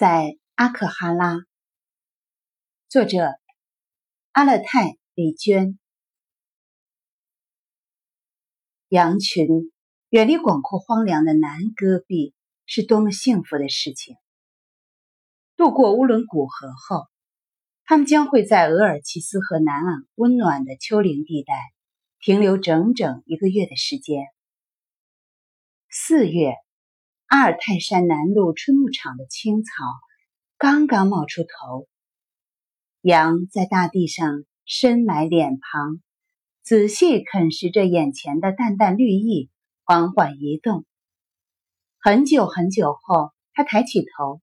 在阿克哈拉，作者阿勒泰李娟。羊群远离广阔荒凉的南戈壁是多么幸福的事情！渡过乌伦古河后，他们将会在额尔齐斯河南岸温暖的丘陵地带停留整整一个月的时间。四月。阿尔泰山南麓春牧场的青草刚刚冒出头，羊在大地上深埋脸庞，仔细啃食着眼前的淡淡绿意，缓缓移动。很久很久后，它抬起头，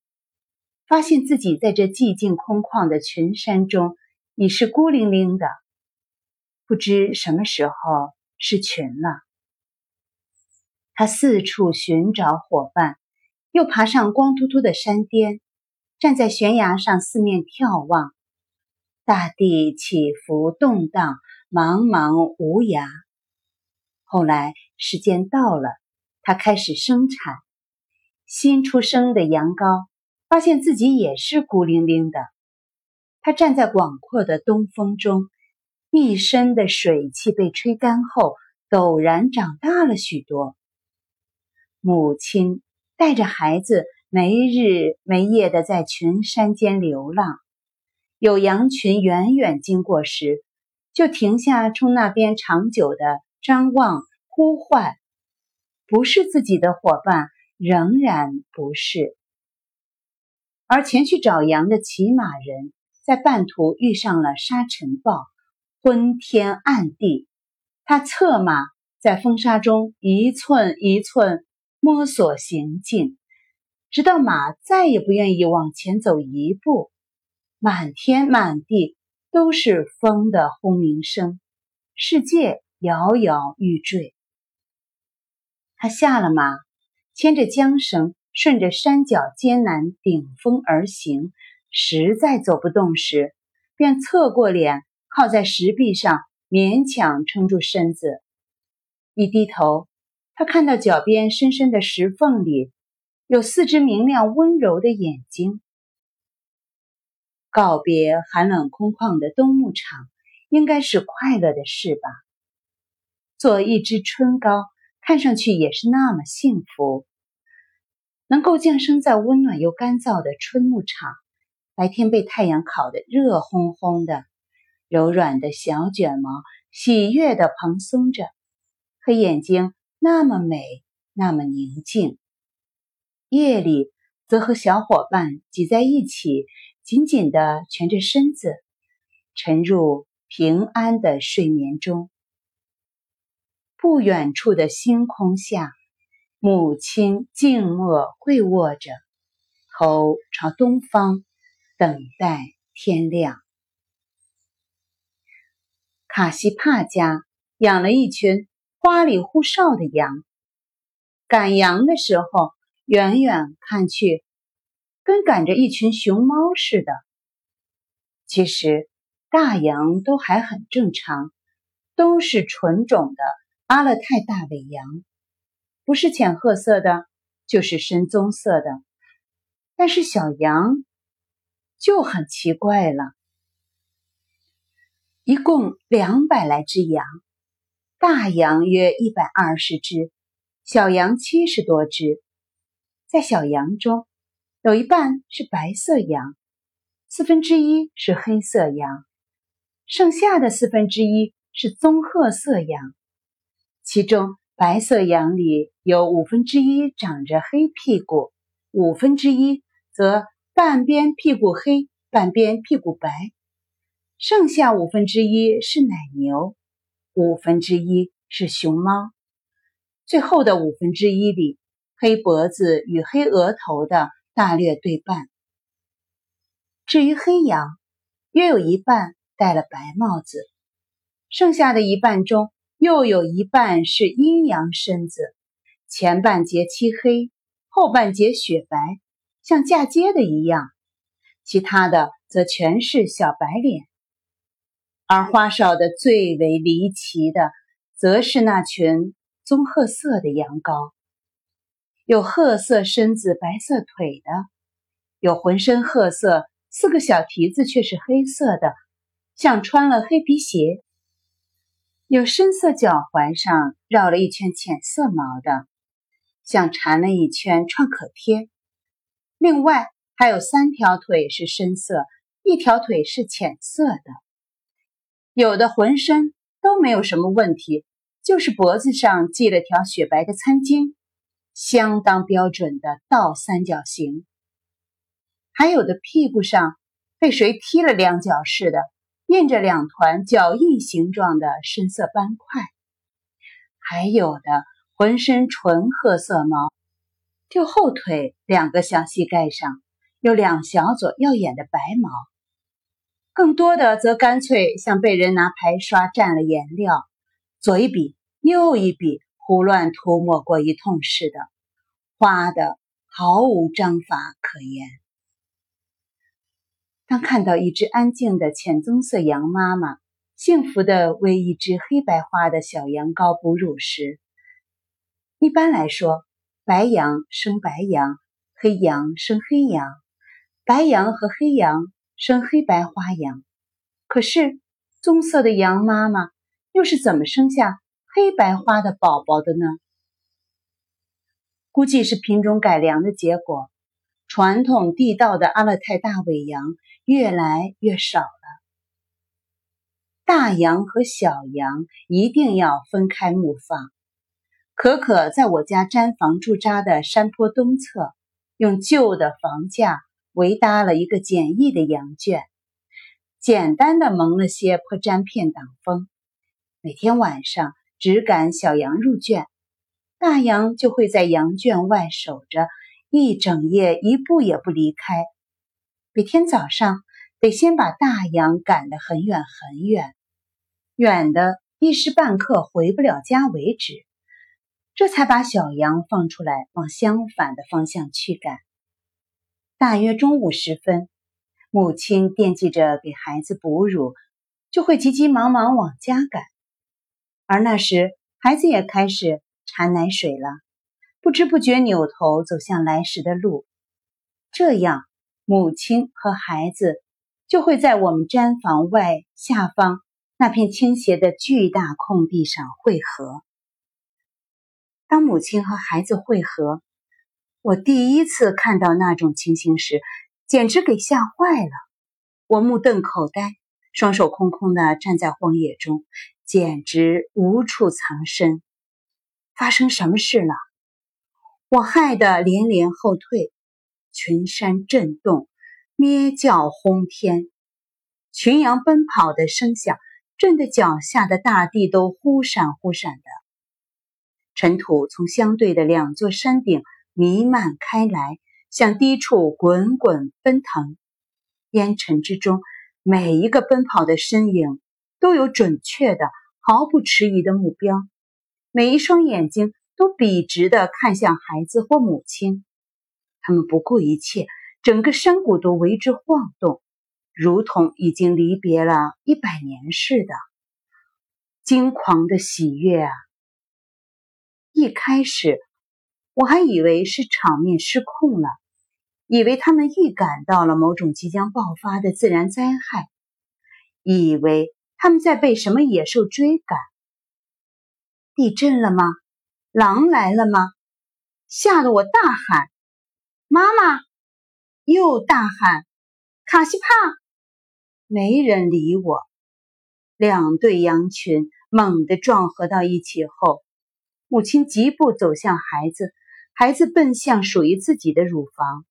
发现自己在这寂静空旷的群山中已是孤零零的，不知什么时候是群了。他四处寻找伙伴，又爬上光秃秃的山巅，站在悬崖上四面眺望。大地起伏动荡，茫茫无涯。后来时间到了，他开始生产。新出生的羊羔发现自己也是孤零零的。他站在广阔的东风中，一身的水汽被吹干后，陡然长大了许多。母亲带着孩子没日没夜的在群山间流浪，有羊群远远经过时，就停下冲那边长久的张望呼唤。不是自己的伙伴，仍然不是。而前去找羊的骑马人，在半途遇上了沙尘暴，昏天暗地，他策马在风沙中一寸一寸。摸索行进，直到马再也不愿意往前走一步。满天满地都是风的轰鸣声，世界摇摇欲坠。他下了马，牵着缰绳，顺着山脚艰难顶峰而行。实在走不动时，便侧过脸，靠在石壁上，勉强撑住身子。一低头。他看到脚边深深的石缝里有四只明亮温柔的眼睛。告别寒冷空旷的冬牧场，应该是快乐的事吧？做一只春糕，看上去也是那么幸福。能够降生在温暖又干燥的春牧场，白天被太阳烤得热烘烘的，柔软的小卷毛喜悦地蓬松着，黑眼睛。那么美，那么宁静。夜里则和小伙伴挤在一起，紧紧地蜷着身子，沉入平安的睡眠中。不远处的星空下，母亲静默跪卧着，头朝东方，等待天亮。卡西帕家养了一群。花里胡哨的羊，赶羊的时候，远远看去，跟赶着一群熊猫似的。其实，大羊都还很正常，都是纯种的阿勒泰大尾羊，不是浅褐色的，就是深棕色的。但是小羊就很奇怪了，一共两百来只羊。大羊约一百二十只，小羊七十多只。在小羊中，有一半是白色羊，四分之一是黑色羊，剩下的四分之一是棕褐色羊。其中，白色羊里有五分之一长着黑屁股，五分之一则半边屁股黑，半边屁股白。剩下五分之一是奶牛。五分之一是熊猫，最后的五分之一里，黑脖子与黑额头的大略对半。至于黑羊，约有一半戴了白帽子，剩下的一半中又有一半是阴阳身子，前半截漆黑，后半截雪白，像嫁接的一样，其他的则全是小白脸。而花哨的最为离奇的，则是那群棕褐色的羊羔，有褐色身子、白色腿的，有浑身褐色，四个小蹄子却是黑色的，像穿了黑皮鞋；有深色脚踝上绕了一圈浅色毛的，像缠了一圈创可贴。另外还有三条腿是深色，一条腿是浅色的。有的浑身都没有什么问题，就是脖子上系了条雪白的餐巾，相当标准的倒三角形。还有的屁股上被谁踢了两脚似的，印着两团脚印形状的深色斑块；还有的浑身纯褐色毛，就后腿两个小膝盖上有两小撮耀眼的白毛；更多的则干脆像被人拿排刷蘸了颜料，左一笔右一笔胡乱涂抹过一通似的，花的毫无章法可言。当看到一只安静的浅棕色羊妈妈，幸福的为一只黑白花的小羊羔哺乳时，一般来说，白羊生白羊，黑羊生黑羊，白羊和黑羊生黑白花羊。可是，棕色的羊妈妈又是怎么生下黑白花的宝宝的呢？估计是品种改良的结果。传统地道的阿勒泰大尾羊越来越少了。大羊和小羊一定要分开牧放。可可在我家毡房驻扎的山坡东侧，用旧的房架围搭了一个简易的羊圈，简单的蒙了些破毡片挡风。每天晚上只赶小羊入圈，大羊就会在羊圈外守着。一整夜一步也不离开，每天早上得先把大羊赶得很远很远，远的一时半刻回不了家为止，这才把小羊放出来往相反的方向驱赶。大约中午时分，母亲惦记着给孩子哺乳，就会急急忙忙往家赶，而那时孩子也开始馋奶水了。不知不觉扭头走向来时的路，这样母亲和孩子就会在我们毡房外下方那片倾斜的巨大空地上汇合。当母亲和孩子汇合，我第一次看到那种情形时，简直给吓坏了。我目瞪口呆，双手空空的站在荒野中，简直无处藏身。发生什么事了？我害得连连后退，群山震动，咩叫轰天，群羊奔跑的声响震得脚下的大地都忽闪忽闪的。尘土从相对的两座山顶弥漫开来，向低处滚滚奔腾。烟尘之中，每一个奔跑的身影都有准确的、毫不迟疑的目标，每一双眼睛。都笔直的看向孩子或母亲，他们不顾一切，整个山谷都为之晃动，如同已经离别了一百年似的。惊狂的喜悦啊！一开始我还以为是场面失控了，以为他们预感到了某种即将爆发的自然灾害，以为他们在被什么野兽追赶。地震了吗？狼来了吗？吓得我大喊：“妈妈！”又大喊：“卡西帕！”没人理我。两对羊群猛地撞合到一起后，母亲疾步走向孩子，孩子奔向属于自己的乳房。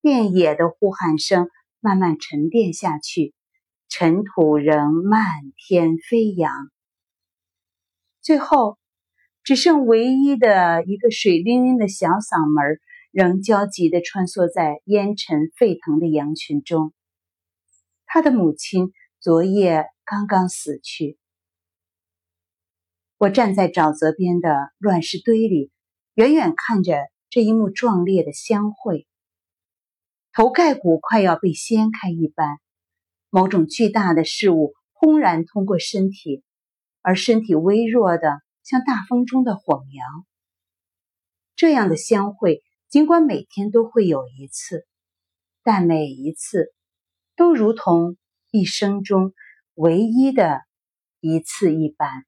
遍野的呼喊声慢慢沉淀下去，尘土仍漫天飞扬。最后。只剩唯一的一个水灵灵的小嗓门，仍焦急地穿梭在烟尘沸腾的羊群中。他的母亲昨夜刚刚死去。我站在沼泽边的乱石堆里，远远看着这一幕壮烈的相会。头盖骨快要被掀开一般，某种巨大的事物轰然通过身体，而身体微弱的。像大风中的火苗，这样的相会，尽管每天都会有一次，但每一次都如同一生中唯一的一次一般。